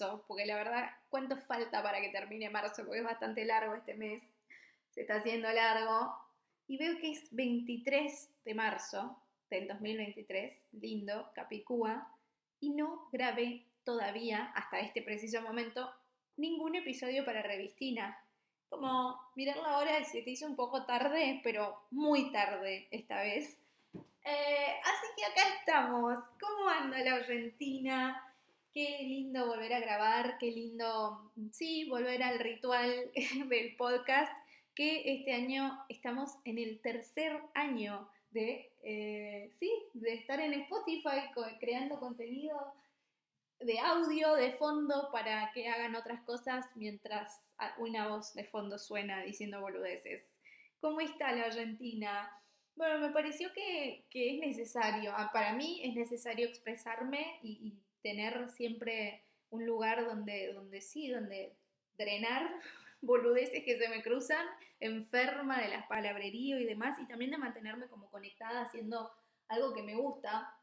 marzo, porque la verdad, ¿cuánto falta para que termine marzo? Porque es bastante largo este mes, se está haciendo largo. Y veo que es 23 de marzo del 2023, lindo, Capicúa, y no grabé todavía, hasta este preciso momento, ningún episodio para Revistina. Como mirar la hora se te hizo un poco tarde, pero muy tarde esta vez. Eh, así que acá estamos. ¿Cómo anda la Argentina? Qué lindo volver a grabar, qué lindo, sí, volver al ritual del podcast, que este año estamos en el tercer año de, eh, sí, de estar en Spotify creando contenido de audio de fondo para que hagan otras cosas mientras una voz de fondo suena diciendo boludeces. ¿Cómo está la Argentina? Bueno, me pareció que, es necesario, ah, para mí es necesario expresarme y, tener siempre un lugar donde, donde sí, donde drenar boludeces que se me cruzan, enferma de las palabrerío y demás, y también de mantenerme como conectada haciendo algo que me gusta,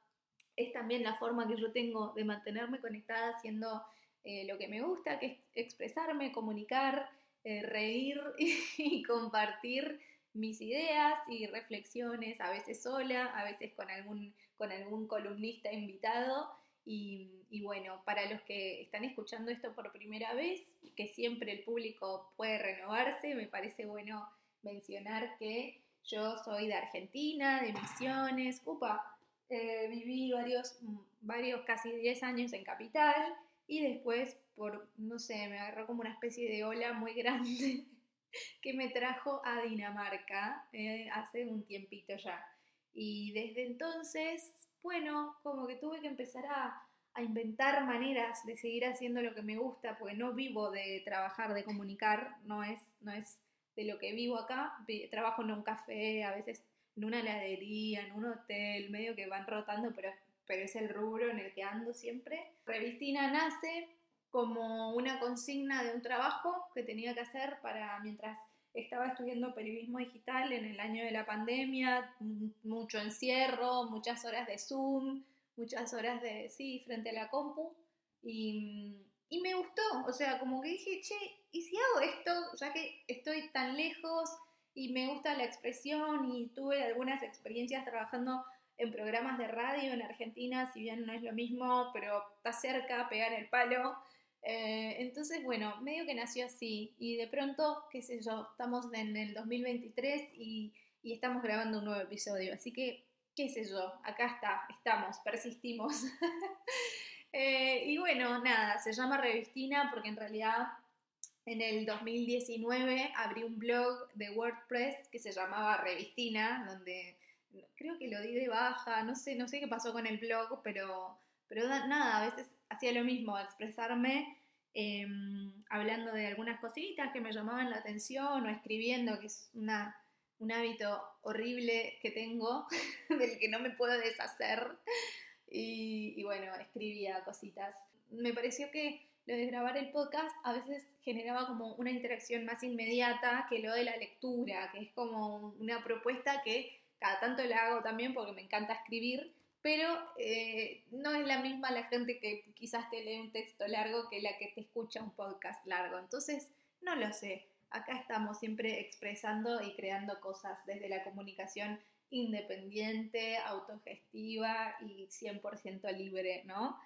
es también la forma que yo tengo de mantenerme conectada haciendo eh, lo que me gusta, que es expresarme, comunicar, eh, reír y, compartir mis ideas y reflexiones, a veces sola, a veces con algún, con algún columnista invitado. Y, bueno, para los que están escuchando esto por primera vez, que siempre el público puede renovarse, me parece bueno mencionar que yo soy de Argentina, de Misiones, upa, eh, viví varios, varios, casi 10 años en Capital y después por, no sé, me agarró como una especie de ola muy grande que me trajo a Dinamarca eh, hace un tiempito ya. Y desde entonces, bueno, como que tuve que empezar a, a inventar maneras de seguir haciendo lo que me gusta, porque no vivo de trabajar, de comunicar, no es, no es de lo que vivo acá. Trabajo en un café, a veces en una heladería, en un hotel, medio que van rotando, pero, pero es el rubro en el que ando siempre. Revistina nace como una consigna de un trabajo que tenía que hacer para mientras estaba estudiando periodismo digital en el año de la pandemia, mucho encierro, muchas horas de Zoom, muchas horas de, sí, frente a la compu. Y, y me gustó, o sea, como que dije, che, ¿y si hago esto? Ya que estoy tan lejos, y me gusta la expresión y tuve algunas experiencias trabajando en programas de radio en Argentina, si bien no es lo mismo, pero está cerca, pegar el palo. Eh, entonces, bueno, medio que nació así y de pronto, qué sé yo, estamos en el 2023 y, y estamos grabando un nuevo episodio, así que, qué sé yo, acá está, estamos, persistimos. Eh, y bueno, nada, se llama Revistina porque en realidad en el 2019 abrí un blog de WordPress que se llamaba Revistina, donde creo que lo di de baja, no sé, no sé qué pasó con el blog, pero, pero nada, a veces hacía lo mismo, expresarme em, hablando de algunas cositas que me llamaban la atención o escribiendo, que es una, un hábito horrible que tengo, del que no me puedo deshacer. Y, y bueno, escribía cositas. Me pareció que lo de grabar el podcast a veces generaba como una interacción más inmediata que lo de la lectura, que es como una propuesta que cada tanto la hago también porque me encanta escribir, pero eh, no es la misma la gente que quizás te lee un texto largo que la que te escucha un podcast largo. Entonces, no lo sé. Acá estamos siempre expresando y creando cosas desde la comunicación independiente, autogestiva y 100% libre, ¿no?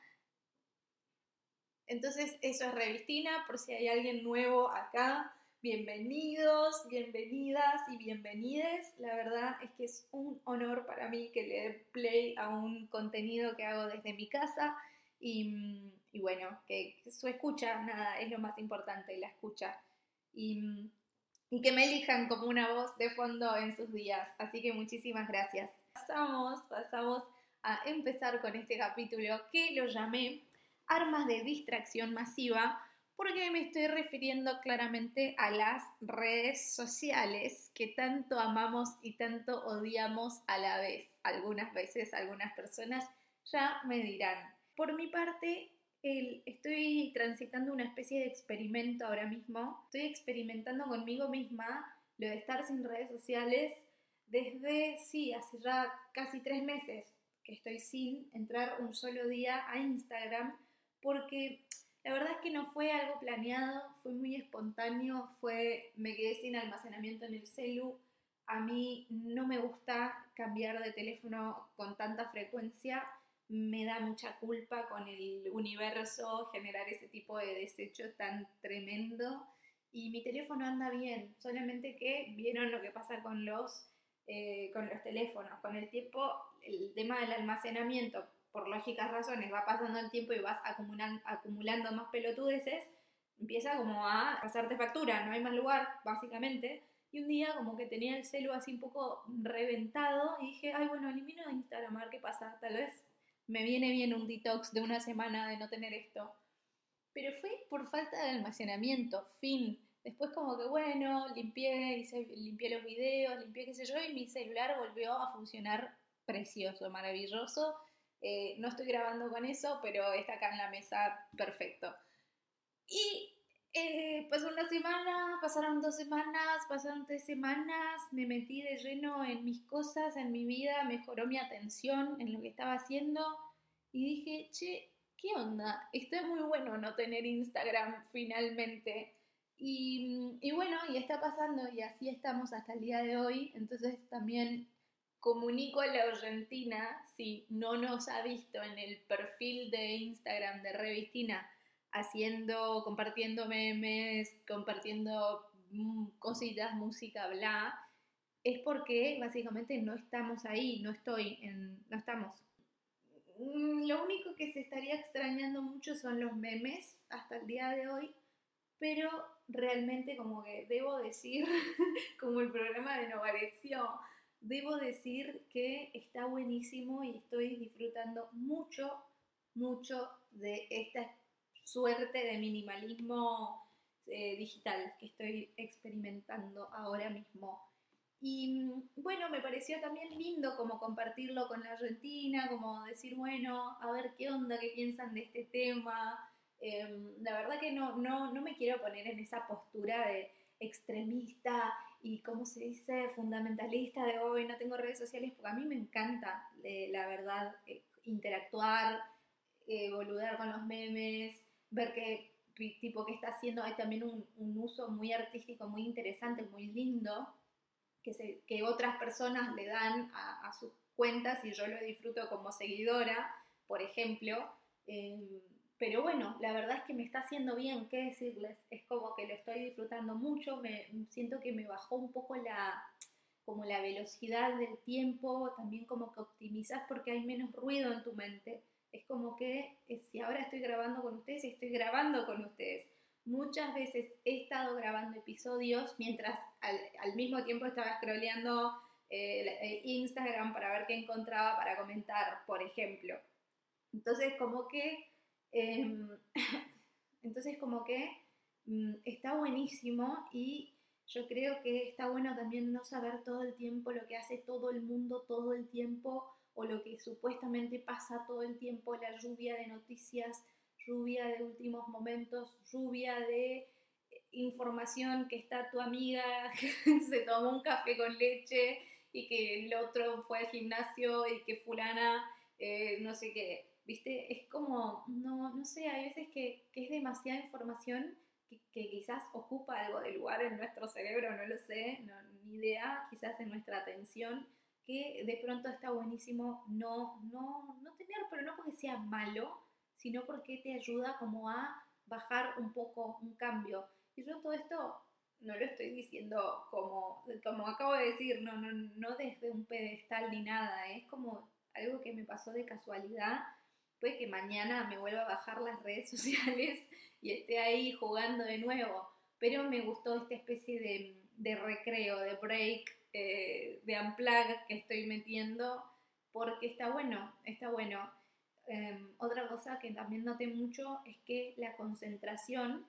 Entonces, eso es Revistina, por si hay alguien nuevo acá. Bienvenidos, bienvenidas y bienvenides. La verdad es que es un honor para mí que le dé play a un contenido que hago desde mi casa y, bueno, que, su escucha, nada, es lo más importante, la escucha. Y, y que me elijan como una voz de fondo en sus días. Así que muchísimas gracias. Pasamos, pasamos a empezar con este capítulo que lo llamé armas de distracción masiva, porque me estoy refiriendo claramente a las redes sociales que tanto amamos y tanto odiamos a la vez. Algunas veces, algunas personas ya me dirán. Por mi parte, estoy transitando una especie de experimento ahora mismo. Estoy experimentando conmigo misma lo de estar sin redes sociales desde, sí, hace ya casi tres meses que estoy sin entrar un solo día a Instagram porque La verdad es que no fue algo planeado, fue muy espontáneo, fue, me quedé sin almacenamiento en el celu. A mí no me gusta cambiar de teléfono con tanta frecuencia, me da mucha culpa con el universo generar ese tipo de desecho tan tremendo. Y mi teléfono anda bien, solamente que vieron lo que pasa con los, eh, con los teléfonos. Con el tiempo, el tema del almacenamiento por lógicas razones, va pasando el tiempo y vas acumulando, acumulando más pelotudeces, empieza como a pasarte factura, no hay más lugar, básicamente. Y un día como que tenía el celu así un poco reventado y dije, ay, bueno, elimino de Instagram a ver qué pasa, tal vez me viene bien un detox de una semana de no tener esto. Pero fue por falta de almacenamiento, fin. Después como que bueno, limpié, limpié los videos, limpié qué sé yo, y mi celular volvió a funcionar precioso, maravilloso eh, no estoy grabando con eso, pero está acá en la mesa perfecto. Y eh, pasó una semana, pasaron dos semanas, pasaron tres semanas, me metí de lleno en mis cosas, en mi vida, mejoró mi atención en lo que estaba haciendo y dije, che, ¿qué onda? Está muy bueno no tener Instagram finalmente. Y, y bueno, y está pasando y así estamos hasta el día de hoy, entonces también comunico a la Argentina, si no nos ha visto en el perfil de Instagram de Revistina, haciendo, compartiendo memes, compartiendo mm, cositas, música, bla, es porque básicamente no estamos ahí, no estoy, no estamos. Mm, lo único que se estaría extrañando mucho son los memes hasta el día de hoy, pero realmente como que debo decir, como el programa de Novarecio, debo decir que está buenísimo y estoy disfrutando mucho, mucho de esta suerte de minimalismo eh, digital que estoy experimentando ahora mismo. Y bueno, me pareció también lindo como compartirlo con la Argentina, como decir, bueno, a ver qué onda, qué piensan de este tema. Em, la verdad que no, no, no me quiero poner en esa postura de extremista y, como se dice, fundamentalista de hoy, no tengo redes sociales, porque a mí me encanta, eh, la verdad, eh, interactuar, eh, boludar con los memes, ver qué tipo que está haciendo. Hay también un, uso muy artístico, muy interesante, muy lindo, que, se, que otras personas le dan a, a sus cuentas y yo lo disfruto como seguidora, por ejemplo. Pero bueno, la verdad es que me está haciendo bien, ¿qué decirles? Es como que lo estoy disfrutando mucho, me siento que me bajó un poco la como la velocidad del tiempo, también como que optimizas porque hay menos ruido en tu mente. Es como que eh, si ahora estoy grabando con ustedes, estoy grabando con ustedes. Muchas veces he estado grabando episodios mientras al, mismo tiempo estaba scrolleando eh, eh, Instagram para ver qué encontraba para comentar, por ejemplo. Entonces, como que entonces como que mm, está buenísimo y yo creo que está bueno también no saber todo el tiempo lo que hace todo el mundo todo el tiempo o lo que supuestamente pasa todo el tiempo, la lluvia de noticias, lluvia de últimos momentos, lluvia de información que está tu amiga se tomó un café con leche y que el otro fue al gimnasio y que fulana eh, no sé qué ¿viste? Es como, no, no sé, hay veces que, es demasiada información que, quizás ocupa algo de lugar en nuestro cerebro, no lo sé, no, ni idea, quizás en nuestra atención, que de pronto está buenísimo no, no, no tener, pero no porque sea malo, sino porque te ayuda como a bajar un poco un cambio. Y yo todo esto no lo estoy diciendo como, como acabo de decir, no, no, no desde un pedestal ni nada, es como algo que me pasó de casualidad puede que mañana me vuelva a bajar las redes sociales y esté ahí jugando de nuevo, pero me gustó esta especie de, recreo, de break, eh, de unplug que estoy metiendo, porque está bueno, está bueno. Em, otra cosa que también noté mucho es que la concentración,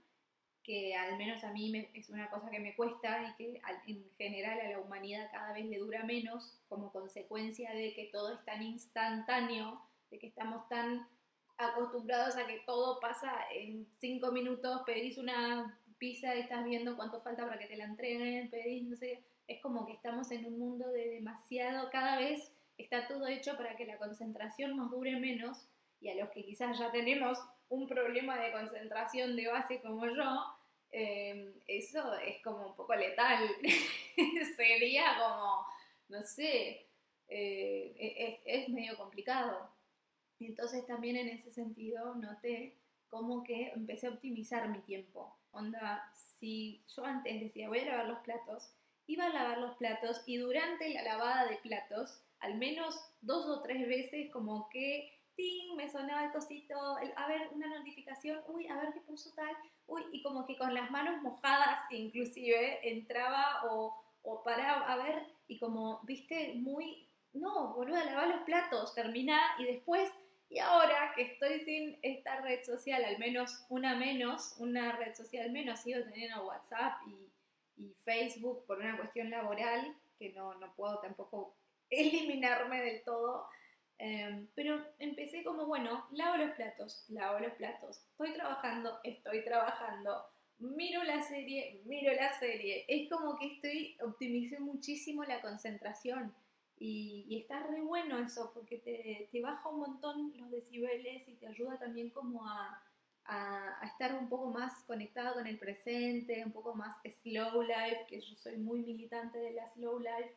que al menos a mí es una cosa que me cuesta y que en general a la humanidad cada vez le dura menos como consecuencia de que todo es tan instantáneo, de que estamos tan acostumbrados a que todo pasa en cinco minutos, pedís una pizza y estás viendo cuánto falta para que te la entreguen, pedís, no sé, es como que estamos en un mundo de demasiado, cada vez está todo hecho para que la concentración nos dure menos y a los que quizás ya tenemos un problema de concentración de base como yo, em, eso es como un poco letal. Sería como, no sé, eh, es medio complicado. Entonces también en ese sentido noté como que empecé a optimizar mi tiempo. Onda, si yo antes decía voy a lavar los platos, iba a lavar los platos y durante la lavada de platos, al menos dos o tres veces como que ¡ting! me sonaba el cosito, a ver, una notificación, uy, a ver qué puso tal, uy, y como que con las manos mojadas inclusive entraba o, o paraba a ver y como, viste, muy, no, a lavar los platos, termina y después y ahora que estoy sin esta red social, al menos una menos, una red social menos, sigo teniendo WhatsApp y, Facebook por una cuestión laboral, que no, puedo tampoco eliminarme del todo. Em, pero empecé como, bueno, lavo los platos, lavo los platos, estoy trabajando, estoy trabajando, miro la serie, miro la serie. Es como que estoy, optimicé muchísimo la concentración. Y, está re bueno eso, porque te, te, baja un montón los decibeles y te ayuda también como a, a, estar un poco más conectado con el presente, un poco más slow life, que yo soy muy militante de la slow life,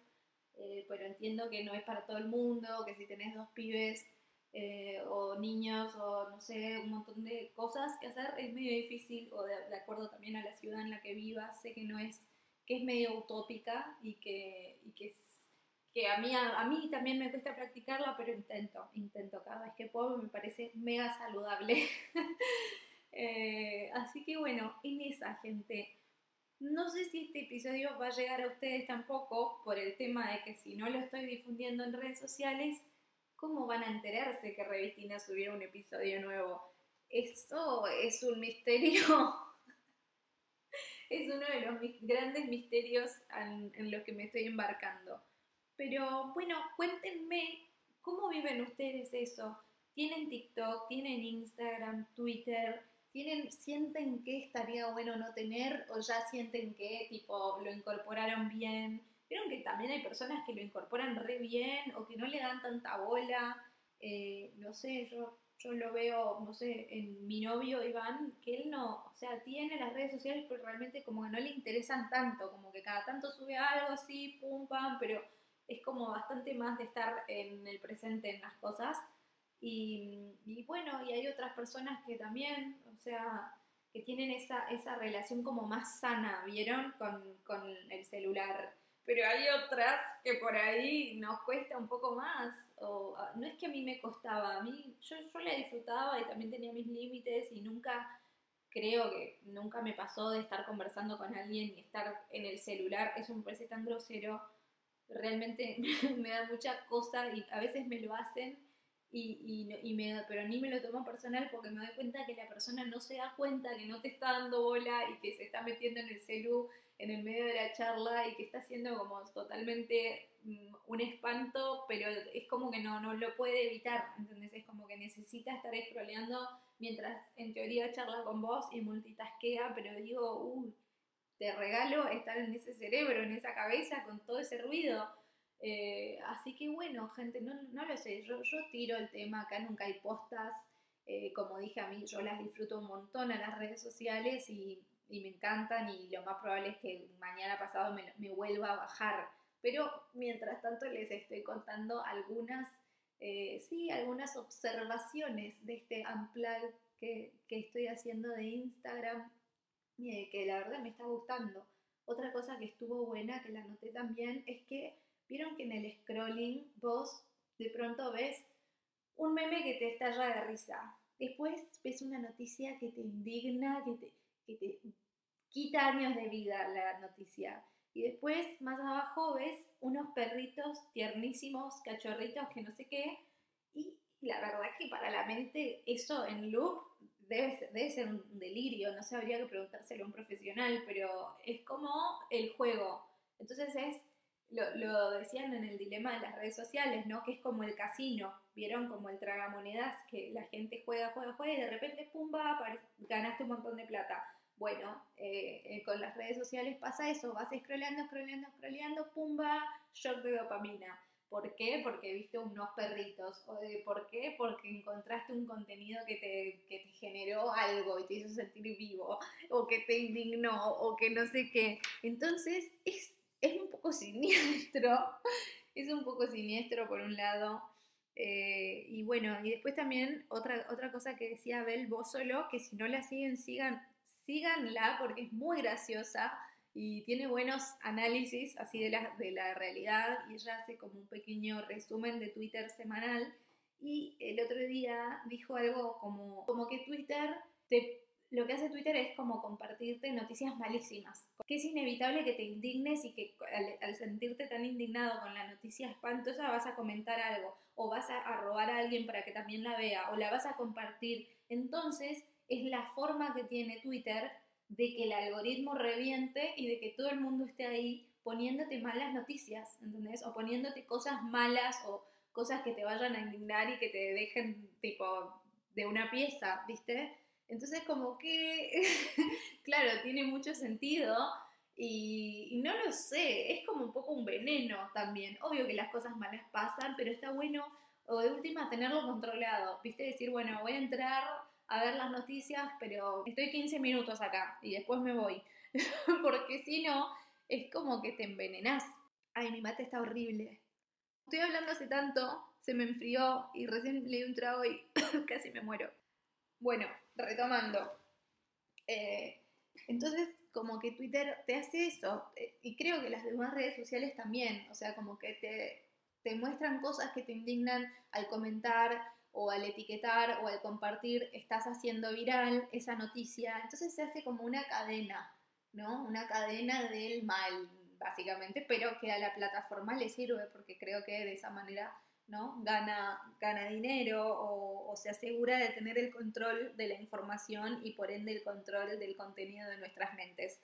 eh, pero entiendo que no es para todo el mundo, que si tenés dos pibes eh, o niños o no sé, un montón de cosas que hacer es medio difícil, o de, de, acuerdo también a la ciudad en la que vivas, sé que no es, que es medio utópica y que, y que que a mí, a, mí también me cuesta practicarla, pero intento, intento cada vez que puedo, me parece mega saludable. Eh, así que bueno, en esa gente. No sé si este episodio va a llegar a ustedes tampoco por el tema de que si no lo estoy difundiendo en redes sociales, ¿cómo van a enterarse que Revistina subiera un episodio nuevo? Eso es un misterio. es uno de los grandes misterios en, en los que me estoy embarcando. Pero bueno, cuéntenme cómo viven ustedes eso. ¿Tienen TikTok? ¿Tienen Instagram? ¿Twitter? ¿Tienen, ¿Sienten que estaría bueno no tener o ya sienten que tipo lo incorporaron bien? Vieron que también hay personas que lo incorporan re bien o que no le dan tanta bola. Eh, no sé, yo, yo lo veo, no sé, en mi novio Iván, que él no, o sea, tiene las redes sociales, pero realmente como que no le interesan tanto, como que cada tanto sube algo así, pum, pam, pero es como bastante más de estar en el presente en las cosas. Y, bueno, y hay otras personas que también, o sea, que tienen esa, esa relación como más sana, ¿vieron? Con, con el celular. Pero hay otras que por ahí nos cuesta un poco más. O, ah, no es que a mí me costaba, a mí yo, yo la disfrutaba y también tenía mis límites y nunca creo que nunca me pasó de estar conversando con alguien y estar en el celular. Eso me parece tan grosero realmente me da mucha cosa y a veces me lo hacen y, y, me, pero ni me lo tomo personal porque me doy cuenta que la persona no se da cuenta que no te está dando bola y que se está metiendo en el celu en el medio de la charla y que está haciendo como totalmente mm, un espanto, pero es como que no, no lo puede evitar, entonces es como que necesita estar scrolleando mientras en teoría charla con vos y multitaskea, pero digo, uy, te regalo estar en ese cerebro, en esa cabeza, con todo ese ruido. Eh, así que bueno, gente, no, no lo sé, yo, yo, tiro el tema, acá nunca hay postas, eh, como dije a mí, yo las disfruto un montón a las redes sociales y, y me encantan y lo más probable es que mañana pasado me, me, vuelva a bajar. Pero mientras tanto les estoy contando algunas, eh, sí, algunas observaciones de este unplug que, que estoy haciendo de Instagram que la verdad me está gustando. Otra cosa que estuvo buena, que la noté también, es que vieron que en el scrolling vos de pronto ves un meme que te estalla de risa. Después ves una noticia que te indigna, que te, que te quita años de vida la noticia. Y después, más abajo, ves unos perritos tiernísimos, cachorritos, que no sé qué. Y la verdad que para la mente eso en loop debe, ser un delirio, no sabría que preguntárselo a un profesional, pero es como el juego. Entonces es, lo, decían en el dilema de las redes sociales, ¿no? Que es como el casino, ¿vieron? Como el tragamonedas, que la gente juega, juega, juega y de repente, pumba, ganaste un montón de plata. Bueno, eh, eh, con las redes sociales pasa eso, vas scrolleando, scrolleando, scrolleando, pumba, shock de dopamina. ¿Por qué? Porque viste unos perritos. Por qué? Porque encontraste un contenido que te, que te generó algo y te hizo sentir vivo, o que te indignó, o que no sé qué. Entonces, es, es un poco siniestro. Es un poco siniestro por un lado. Eh, y bueno, y después también otra, otra cosa que decía Abel, vos solo, que si no la siguen, sigan, síganla porque es muy graciosa y tiene buenos análisis así de la, de la realidad y ella hace como un pequeño resumen de Twitter semanal y el otro día dijo algo como, como que Twitter te lo que hace Twitter es como compartirte noticias malísimas. Que es inevitable que te indignes y que al, sentirte tan indignado con la noticia espantosa vas a comentar algo o vas a, a, robar a alguien para que también la vea o la vas a compartir. Entonces es la forma que tiene Twitter de que el algoritmo reviente y de que todo el mundo esté ahí poniéndote malas noticias, ¿entendés? O poniéndote cosas malas o cosas que te vayan a indignar y que te dejen tipo de una pieza, ¿viste? Entonces como que, claro, tiene mucho sentido y, y, no lo sé, es como un poco un veneno también. Obvio que las cosas malas pasan, pero está bueno, o de última, tenerlo controlado, ¿viste? Decir, bueno, voy a entrar a ver las noticias, pero estoy 15 minutos acá y después me voy. Porque si no, es como que te envenenás. Ay, mi mate está horrible. Estoy hablando hace tanto, se me enfrió y recién le di un trago y casi me muero. Bueno, retomando. Eh, entonces, como que Twitter te hace eso, eh, y creo que las demás redes sociales también, o sea, como que te, te muestran cosas que te indignan al comentar, o al etiquetar o al compartir estás haciendo viral esa noticia. Entonces se hace como una cadena, ¿no? Una cadena del mal, básicamente, pero que a la plataforma le sirve porque creo que de esa manera, ¿no? Gana, gana dinero o, se asegura de tener el control de la información y por ende el control del contenido de nuestras mentes.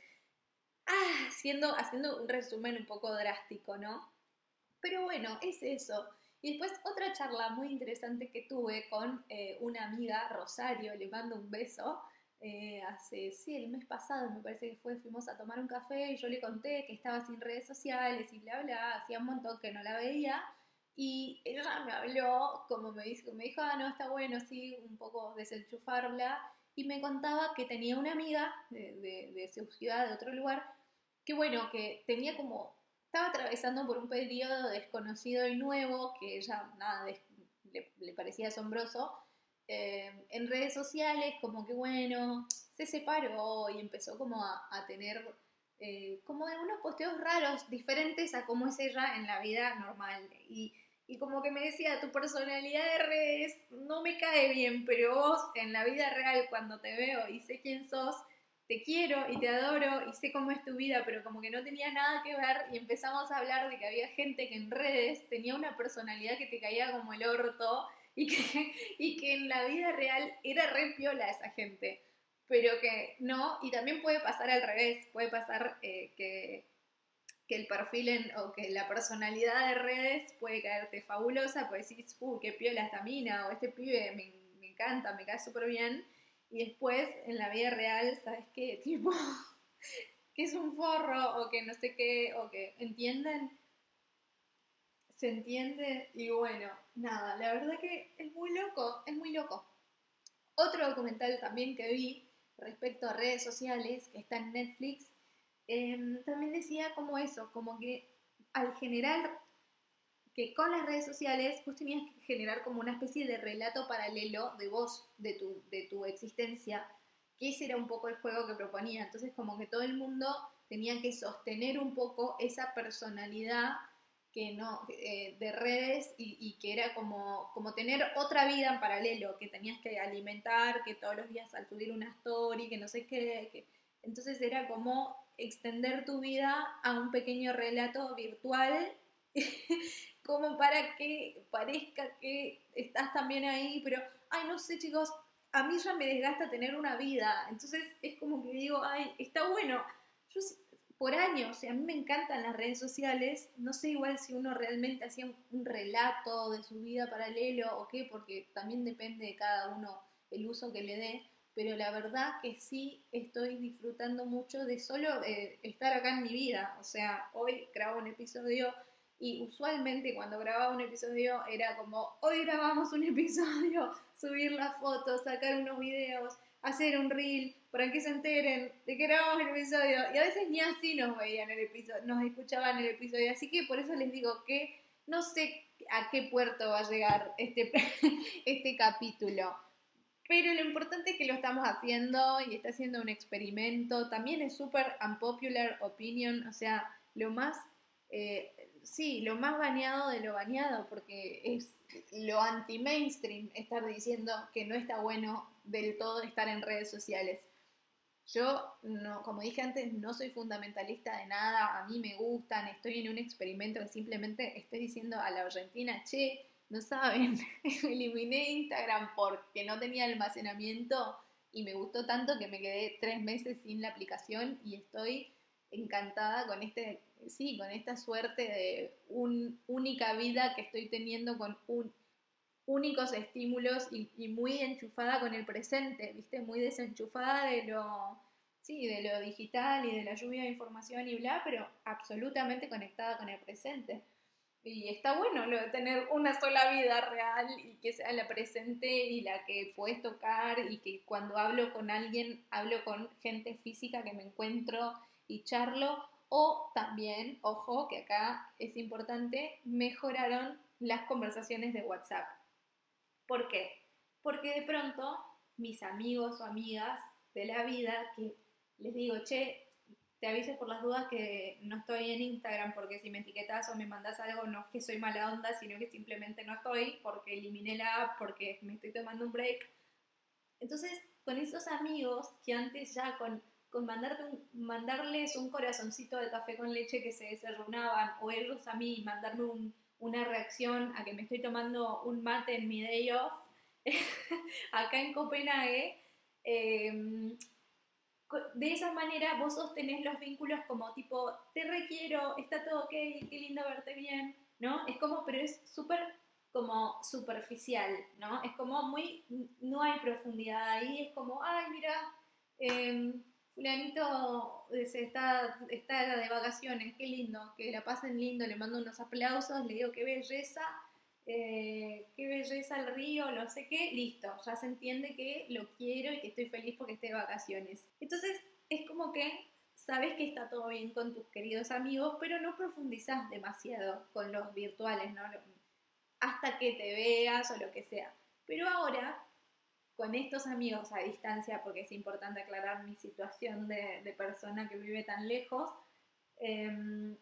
Ah, haciendo un resumen un poco drástico, ¿no? Pero bueno, es eso. Y después otra charla muy interesante que tuve con eh, una amiga, Rosario, le mando un beso, eh, hace, sí, el mes pasado me parece que fue, fuimos a tomar un café y yo le conté que estaba sin redes sociales y bla, bla, hacía un montón que no la veía. Y ella me habló, como me dijo, me dijo, ah, no, está bueno, sí, un poco desenchufarla. Y me contaba que tenía una amiga de, de, de su ciudad, de otro lugar, que bueno, que tenía como estaba atravesando por un periodo desconocido y nuevo que ella nada le, parecía asombroso. Eh, en redes sociales, como que bueno, se separó y empezó como a, tener eh, como unos posteos raros, diferentes a cómo es ella en la vida normal. Y, y como que me decía, tu personalidad de redes no me cae bien, pero vos en la vida real, cuando te veo y sé quién sos, te quiero y te adoro y sé cómo es tu vida, pero como que no tenía nada que ver y empezamos a hablar de que había gente que en redes tenía una personalidad que te caía como el orto y que, y que en la vida real era re piola esa gente, pero que no, y también puede pasar al revés, puede pasar eh, que, que el perfil o que la personalidad de redes puede caerte fabulosa, pues decís, uy, qué piola esta mina o este pibe me, me encanta, me cae súper bien y después en la vida real, ¿sabes qué? Tipo, que es un forro o que no sé qué, o que entienden, se entiende y bueno, nada, la verdad que es muy loco, es muy loco. Otro documental también que vi respecto a redes sociales, que está en Netflix, em, también decía como eso, como que al generar que con las redes sociales vos tenías que generar como una especie de relato paralelo de vos, de tu, de tu existencia, que ese era un poco el juego que proponía. Entonces como que todo el mundo tenía que sostener un poco esa personalidad que no, eh, de redes y, que era como, como tener otra vida en paralelo, que tenías que alimentar, que todos los días al subir una story, que no sé qué, entonces era como extender tu vida a un pequeño relato virtual como para que parezca que estás también ahí, pero, ay, no sé chicos, a mí ya me desgasta tener una vida, entonces es como que digo, ay, está bueno, yo por años, a mí me encantan las redes sociales, no sé igual si uno realmente hacía un, relato de su vida paralelo o qué, porque también depende de cada uno el uso que le dé, pero la verdad que sí estoy disfrutando mucho de solo eh, estar acá en mi vida, o sea, hoy grabo un episodio Y usualmente cuando grababa un episodio era como, hoy grabamos un episodio, subir las fotos, sacar unos videos, hacer un reel, para que se enteren de que grabamos el episodio. Y a veces ni así nos veían el episodio, nos escuchaban el episodio. Así que por eso les digo que no sé a qué puerto va a llegar este, este capítulo. Pero lo importante es que lo estamos haciendo y está siendo un experimento. También es súper unpopular opinion, o sea, lo más, eh, sí, lo más baneado de lo baneado, porque es lo anti-mainstream estar diciendo que no está bueno del todo estar en redes sociales. Yo, no, como dije antes, no soy fundamentalista de nada, a mí me gustan, estoy en un experimento que simplemente estoy diciendo a la Argentina, che, no saben, eliminé Instagram porque no tenía almacenamiento y me gustó tanto que me quedé tres meses sin la aplicación y estoy encantada con este, sí, con esta suerte de un, única vida que estoy teniendo con un, únicos estímulos y, muy enchufada con el presente, ¿viste? Muy desenchufada de lo, sí, de lo digital y de la lluvia de información y bla, pero absolutamente conectada con el presente. Y está bueno lo de tener una sola vida real y que sea la presente y la que puedes tocar y que cuando hablo con alguien, hablo con gente física que me encuentro y charlo. O también, ojo, que acá es importante, mejoraron las conversaciones de WhatsApp. ¿Por qué? Porque de pronto mis amigos o amigas de la vida que les digo, che, te aviso por las dudas que no estoy en Instagram porque si me etiquetas o me mandas algo no es que soy mala onda, sino que simplemente no estoy porque eliminé la app, porque me estoy tomando un break. Entonces, con esos amigos que antes ya con, con mandarte mandarles un corazoncito de café con leche que se desayunaban o ellos a mí mandarme un, una reacción a que me estoy tomando un mate en mi day off acá en Copenhague. Em, de esa manera vos sostenés los vínculos como tipo, te requiero, está todo ok, qué lindo verte bien, ¿no? Es como, pero es súper como superficial, ¿no? Es como muy, no hay profundidad ahí, es como, ay, mira, eh, fulanito está, está de vacaciones, qué lindo, que la pasen lindo, le mando unos aplausos, le digo qué belleza, eh, qué belleza el río, no sé qué, listo, ya se entiende que lo quiero y que estoy feliz porque esté de vacaciones. Entonces es como que sabes que está todo bien con tus queridos amigos, pero no profundizas demasiado con los virtuales, ¿no? Hasta que te veas o lo que sea. Pero ahora con estos amigos a distancia, porque es importante aclarar mi situación de, persona que vive tan lejos, em,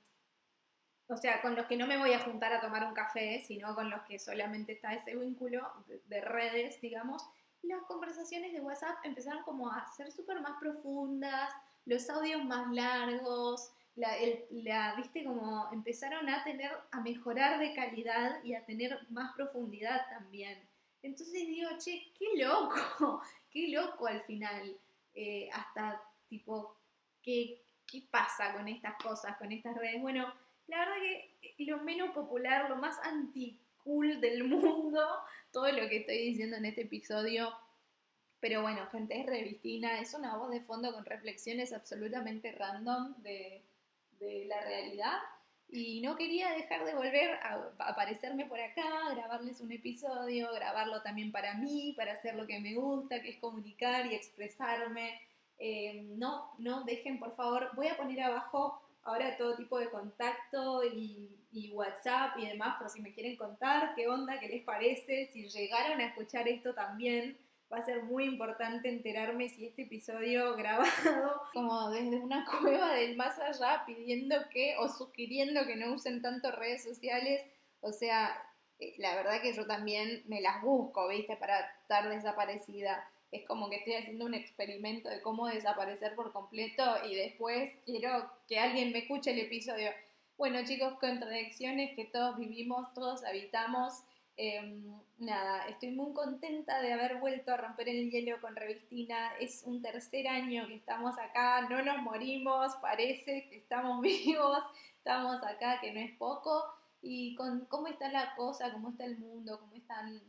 o sea, con los que no me voy a juntar a tomar un café, sino con los que solamente está ese vínculo de, redes, digamos, las conversaciones de WhatsApp empezaron como a ser súper más profundas, los audios más largos, la, la, viste, como empezaron a tener, a mejorar de calidad y a tener más profundidad también. Entonces digo, che, qué loco, qué loco al final. Eh, hasta tipo, ¿qué, ¿qué pasa con estas cosas, con estas redes? Bueno, la verdad que lo menos popular, lo más anti-cool del mundo, todo lo que estoy diciendo en este episodio. Pero bueno, gente, es Revistina, es una voz de fondo con reflexiones absolutamente random de, de la realidad y no quería dejar de volver a, aparecerme por acá, grabarles un episodio, grabarlo también para mí, para hacer lo que me gusta, que es comunicar y expresarme. Eh, no, no dejen por favor, voy a poner abajo ahora todo tipo de contacto y, y, WhatsApp y demás por si me quieren contar qué onda, qué les parece, si llegaron a escuchar esto también va a ser muy importante enterarme si este episodio grabado como desde una cueva del más allá pidiendo que o sugiriendo que no usen tanto redes sociales, o sea, eh, la verdad que yo también me las busco, ¿viste? Para estar desaparecida. Es como que estoy haciendo un experimento de cómo desaparecer por completo y después quiero que alguien me escuche el episodio. Bueno chicos, contradicciones que todos vivimos, todos habitamos Em, nada, estoy muy contenta de haber vuelto a romper el hielo con Revistina. Es un tercer año que estamos acá, no nos morimos, parece que estamos vivos, estamos acá, que no es poco. Y con cómo está la cosa, cómo está el mundo, cómo están,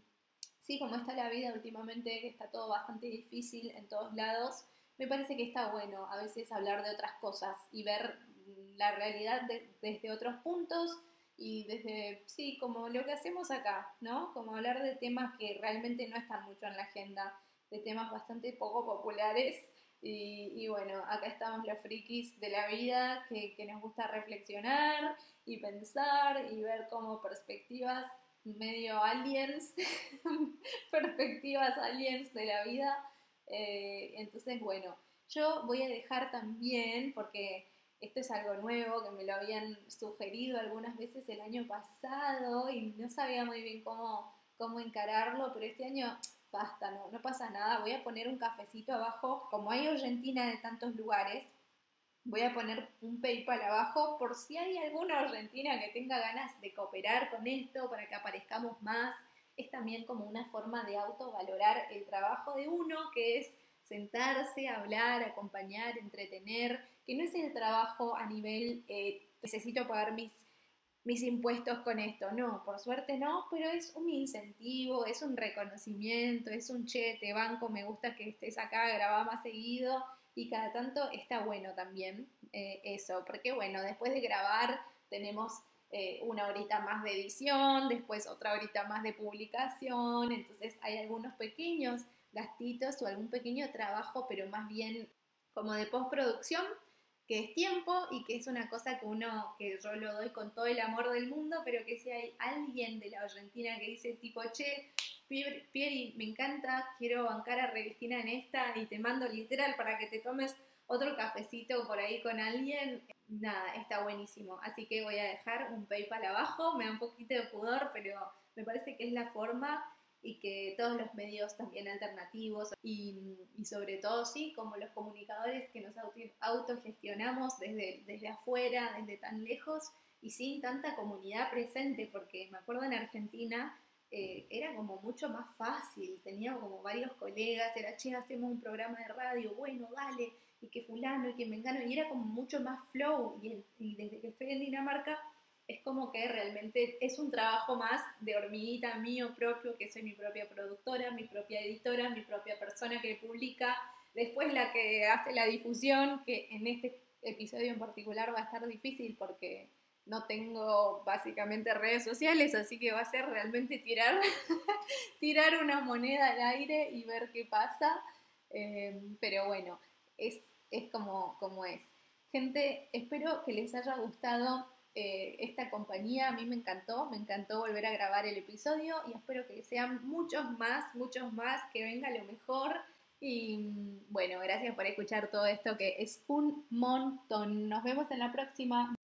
sí, cómo está la vida últimamente, que está todo bastante difícil en todos lados, me parece que está bueno a veces hablar de otras cosas y ver la realidad desde otros puntos y desde, sí, como lo que hacemos acá, ¿no? Como hablar de temas que realmente no están mucho en la agenda, de temas bastante poco populares. Y, bueno, acá estamos los frikis de la vida que, nos gusta reflexionar y pensar y ver como perspectivas medio aliens, perspectivas aliens de la vida. Eh, entonces, bueno, yo voy a dejar también, porque esto es algo nuevo que me lo habían sugerido algunas veces el año pasado y no sabía muy bien cómo, cómo encararlo, pero este año basta, no, no pasa nada, voy a poner un cafecito abajo, como hay Argentina de tantos lugares, voy a poner un PayPal abajo por si hay alguna argentina que tenga ganas de cooperar con esto para que aparezcamos más. Es también como una forma de autovalorar el trabajo de uno, que es sentarse, hablar, acompañar, entretener, que no es el trabajo a nivel eh, necesito pagar mis, mis impuestos con esto, no, por suerte no, pero es un incentivo, es un reconocimiento, es un che, te banco, me gusta que estés acá, graba más seguido y cada tanto está bueno también eh, eso, porque bueno, después de grabar tenemos eh, una horita más de edición, después otra horita más de publicación, entonces hay algunos pequeños gastitos o algún pequeño trabajo, pero más bien como de postproducción, que es tiempo y que es una cosa que uno, que yo lo doy con todo el amor del mundo, pero que si hay alguien de la Argentina que dice tipo, che, Pieri, me encanta, quiero bancar a Revistina en esta y te mando literal para que te tomes otro cafecito por ahí con alguien, nada, está buenísimo. Así que voy a dejar un PayPal abajo, me da un poquito de pudor, pero me parece que es la forma y que todos los medios también alternativos y, sobre todo, sí, como los comunicadores que nos autogestionamos desde, desde afuera, desde tan lejos y sin tanta comunidad presente, porque me acuerdo en Argentina eh, era como mucho más fácil, teníamos como varios colegas, era, che, hacemos un programa de radio, bueno, dale, y que fulano, y que me engano, y era como mucho más flow, y, desde que estoy en Dinamarca es como que realmente es un trabajo más de hormiguita mío propio, que soy mi propia productora, mi propia editora, mi propia persona que publica, después la que hace la difusión, que en este episodio en particular va a estar difícil porque no tengo básicamente redes sociales, así que va a ser realmente tirar, tirar una moneda al aire y ver qué pasa. Eh, pero bueno, es, es como, como es. Gente, espero que les haya gustado eh, esta compañía. A mí me encantó, me encantó volver a grabar el episodio y espero que sean muchos más, muchos más, que venga lo mejor. Y bueno, gracias por escuchar todo esto que es un montón. Nos vemos en la próxima.